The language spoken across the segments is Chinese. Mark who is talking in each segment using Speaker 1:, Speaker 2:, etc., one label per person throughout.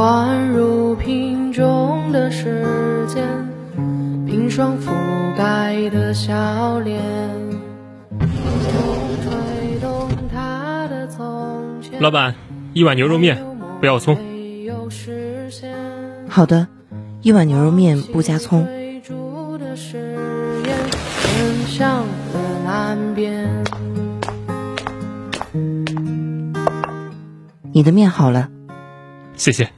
Speaker 1: 灌入瓶中的时间，冰霜覆盖的笑脸。风吹动他的从前。
Speaker 2: 老板，一碗牛肉面，不要葱。
Speaker 3: 好的，一碗牛肉面不加葱。
Speaker 1: 追逐的誓言奔向了南边。
Speaker 3: 你的面好了，
Speaker 2: 谢谢。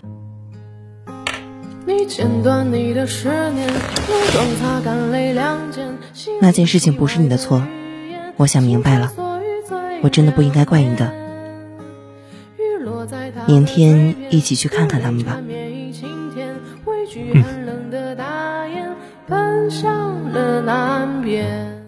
Speaker 3: 那件事情不是你的错，我想明白了，我真的不应该怪你的。明天一起去看看他们吧。
Speaker 1: 嗯。奔向了南边。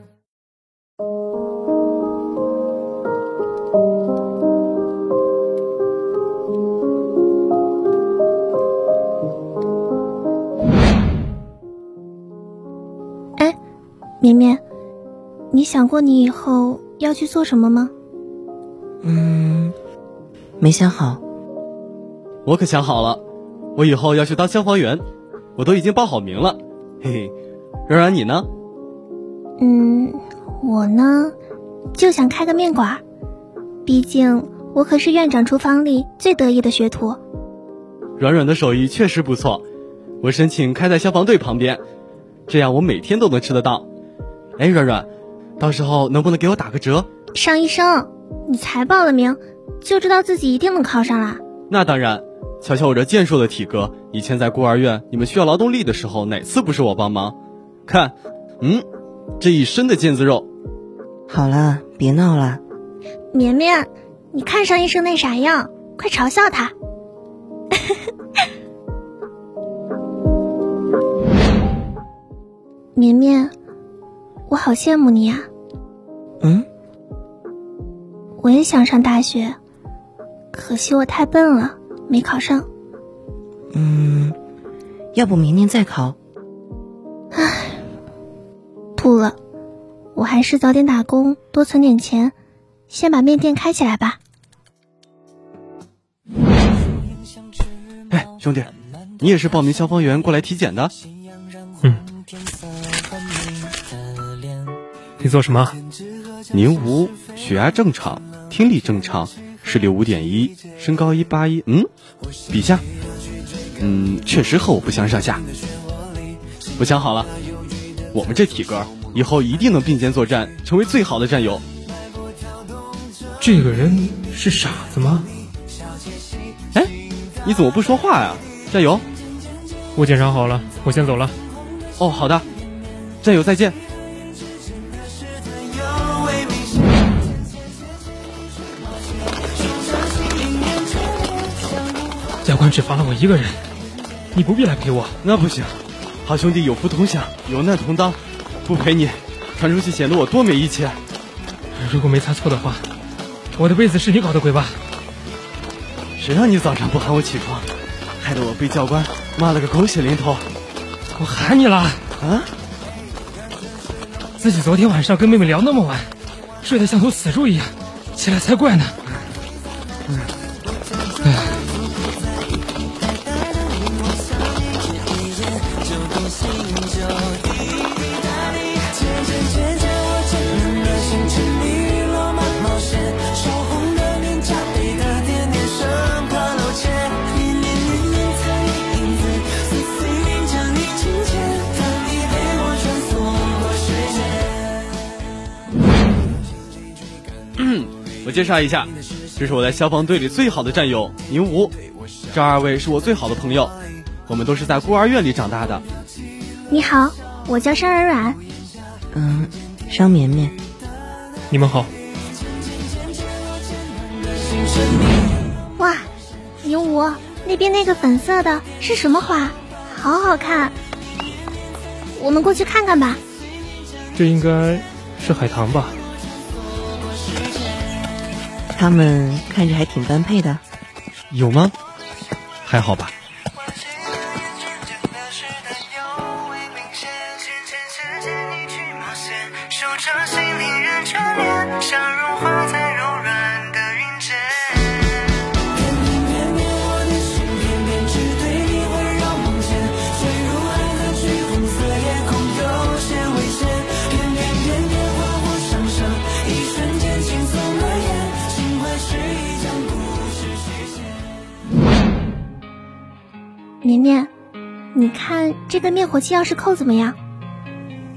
Speaker 4: 绵绵，你想过你以后要去做什么吗？
Speaker 3: 嗯，没想好。
Speaker 5: 我可想好了，我以后要去当消防员，我都已经报好名了。嘿嘿，软软你呢？
Speaker 4: 嗯，我呢，就想开个面馆，毕竟我可是院长厨房里最得意的学徒。
Speaker 5: 软软的手艺确实不错，我申请开在消防队旁边，这样我每天都能吃得到。哎，软软，到时候能不能给我打个折？
Speaker 4: 尚医生，你才报了名，就知道自己一定能考上啦？
Speaker 5: 那当然。瞧瞧我这健硕的体格，以前在孤儿院，你们需要劳动力的时候，哪次不是我帮忙？看，嗯，这一身的腱子肉。
Speaker 3: 好了，别闹了。
Speaker 4: 绵绵，你看尚医生那啥样，快嘲笑他。绵绵，我好羡慕你呀。
Speaker 3: 嗯。
Speaker 4: 我也想上大学，可惜我太笨了。没考上，
Speaker 3: 嗯，要不明年再考？
Speaker 4: 唉，吐了，我还是早点打工，多存点钱，先把面店开起来吧。
Speaker 5: 哎，兄弟，你也是报名消防员过来体检的？
Speaker 2: 嗯。你做什么？
Speaker 5: 宁无，血压正常，听力正常。视力五点一，身高一八一，嗯，比下，嗯，确实和我不相上下。我想好了，我们这体格，以后一定能并肩作战，成为最好的战友。
Speaker 2: 这个人是傻子吗？
Speaker 5: 哎，你怎么不说话呀？战友，
Speaker 2: 我检查好了，我先走了。
Speaker 5: 哦，好的，战友再见。
Speaker 2: 教官只罚了我一个人，你不必来陪我。
Speaker 5: 那不行，好兄弟有福同享，有难同当，不陪你，传出去显得我多没义气。
Speaker 2: 如果没猜错的话，我的被子是你搞的鬼吧？
Speaker 5: 谁让你早上不喊我起床，害得我被教官骂了个狗血淋头。
Speaker 2: 我喊你了
Speaker 5: 啊！
Speaker 2: 自己昨天晚上跟妹妹聊那么晚，睡得像头死猪一样，起来才怪呢。
Speaker 5: 我介绍一下，这是我在消防队里最好的战友宁吴，这二位是我最好的朋友，我们都是在孤儿院里长大的。
Speaker 4: 你好，我叫商软软。
Speaker 3: 嗯，商绵绵。
Speaker 2: 你们好。
Speaker 4: 哇，宁吴，那边那个粉色的是什么花？好好看。我们过去看看吧。
Speaker 2: 这应该是海棠吧。
Speaker 3: 他们看着还挺般配的，
Speaker 5: 有吗？还好吧。
Speaker 6: 绵
Speaker 4: 绵你看这个灭火器钥匙扣怎么样？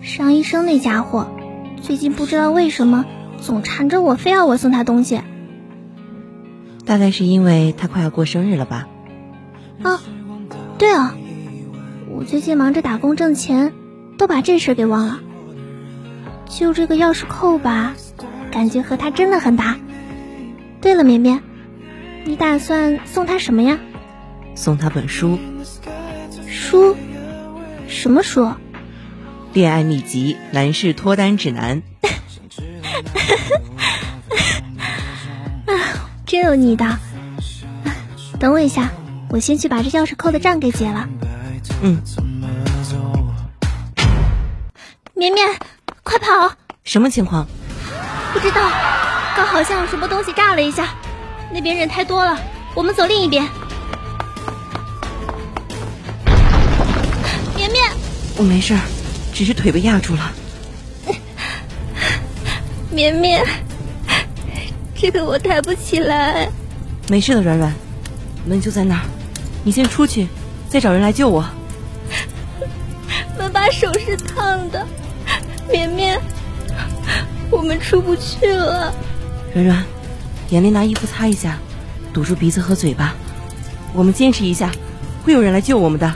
Speaker 4: 尚医生那家伙最近不知道为什么总缠着我，非要我送他东西。
Speaker 3: 大概是因为他快要过生日了吧？
Speaker 4: 哦，对哦，我最近忙着打工挣钱，都把这事给忘了。就这个钥匙扣吧，感觉和他真的很搭。对了，绵绵，你打算送他什么呀？
Speaker 3: 送他本书。
Speaker 4: 书？什么书？
Speaker 3: 恋爱秘籍，男士脱单指南。
Speaker 4: 啊，真有你的！等我一下，我先去把这钥匙扣的账给结了。
Speaker 3: 嗯。
Speaker 4: 绵绵，快跑！
Speaker 3: 什么情况？
Speaker 4: 不知道，刚好像有什么东西炸了一下，那边人太多了，我们走另一边。绵绵，
Speaker 3: 我没事。只是腿被压住了，
Speaker 4: 绵绵，这个我抬不起来。
Speaker 3: 没事的，软软，门就在那儿，你先出去，再找人来救我。
Speaker 4: 门把手是烫的，绵绵，我们出不去了。
Speaker 3: 软软，眼泪拿衣服擦一下，堵住鼻子和嘴巴。我们坚持一下，会有人来救我们的。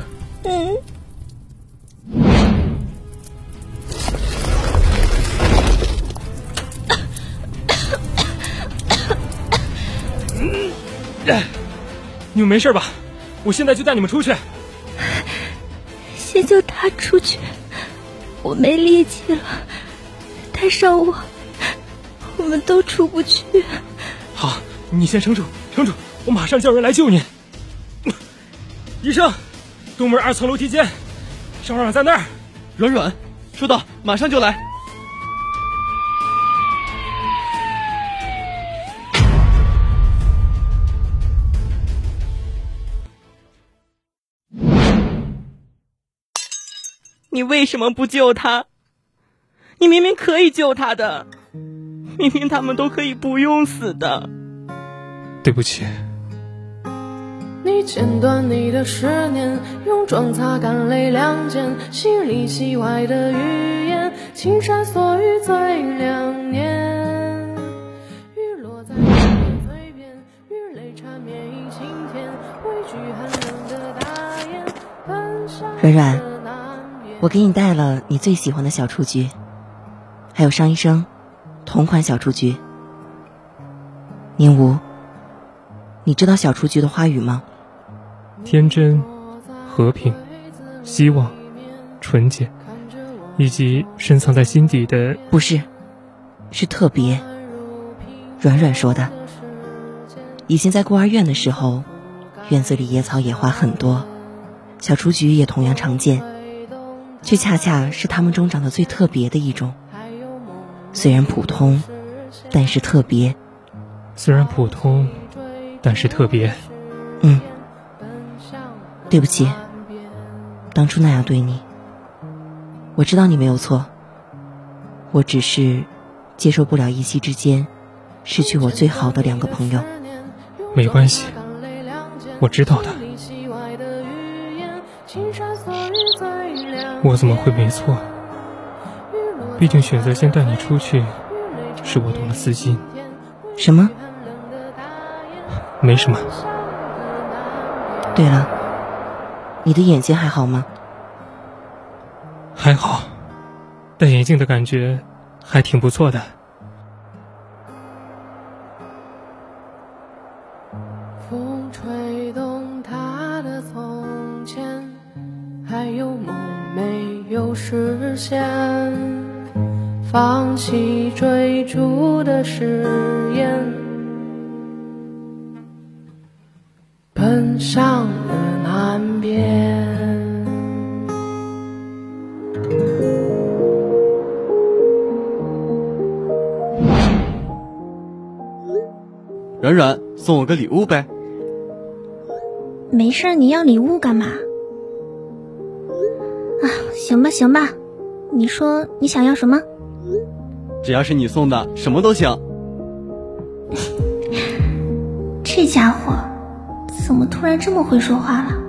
Speaker 2: 你们没事吧？我现在就带你们出去。
Speaker 4: 先救他出去，我没力气了，带上我，我们都出不去。
Speaker 2: 好，你先撑住，撑住，我马上叫人来救你。医生，东门二层楼梯间，邵软软在那儿。
Speaker 5: 软软，收到，马上就来。
Speaker 3: 你为什么不救他？你明明可以救他的，明明他们都可以不用死的。
Speaker 2: 对不起。
Speaker 1: 你剪断你的十年，用妆擦干泪两肩，戏里戏外的语言，青山锁于最两年。雨落在你的嘴边，雨泪缠绵一晴天，畏惧寒冷的大雁，奔向。
Speaker 3: 软软。我给你带了你最喜欢的小雏菊，还有商医生同款小雏菊。宁无，你知道小雏菊的花语吗？
Speaker 2: 天真、和平、希望、纯洁，以及深藏在心底的……
Speaker 3: 不是，是特别。软软说的。以前在孤儿院的时候，院子里野草野花很多，小雏菊也同样常见。却恰恰是他们中长得最特别的一种。虽然普通，但是特别。
Speaker 2: 虽然普通，但是特别。
Speaker 3: 嗯。对不起，当初那样对你。我知道你没有错。我只是接受不了一夕之间失去我最好的两个朋友。
Speaker 2: 没关系，我知道的。我怎么会没错？毕竟选择先带你出去，是我动了私心。
Speaker 3: 什么？
Speaker 2: 没什么。
Speaker 3: 对了，你的眼睛还好吗？
Speaker 2: 还好，戴眼镜的感觉还挺不错的。
Speaker 1: 誓言，奔向了南边。
Speaker 5: 软软，送我个礼物呗。
Speaker 4: 没事，你要礼物干嘛？啊行吧，行吧，你说你想要什么？
Speaker 5: 只要是你送的，什么都行。
Speaker 4: 这家伙怎么突然这么会说话了？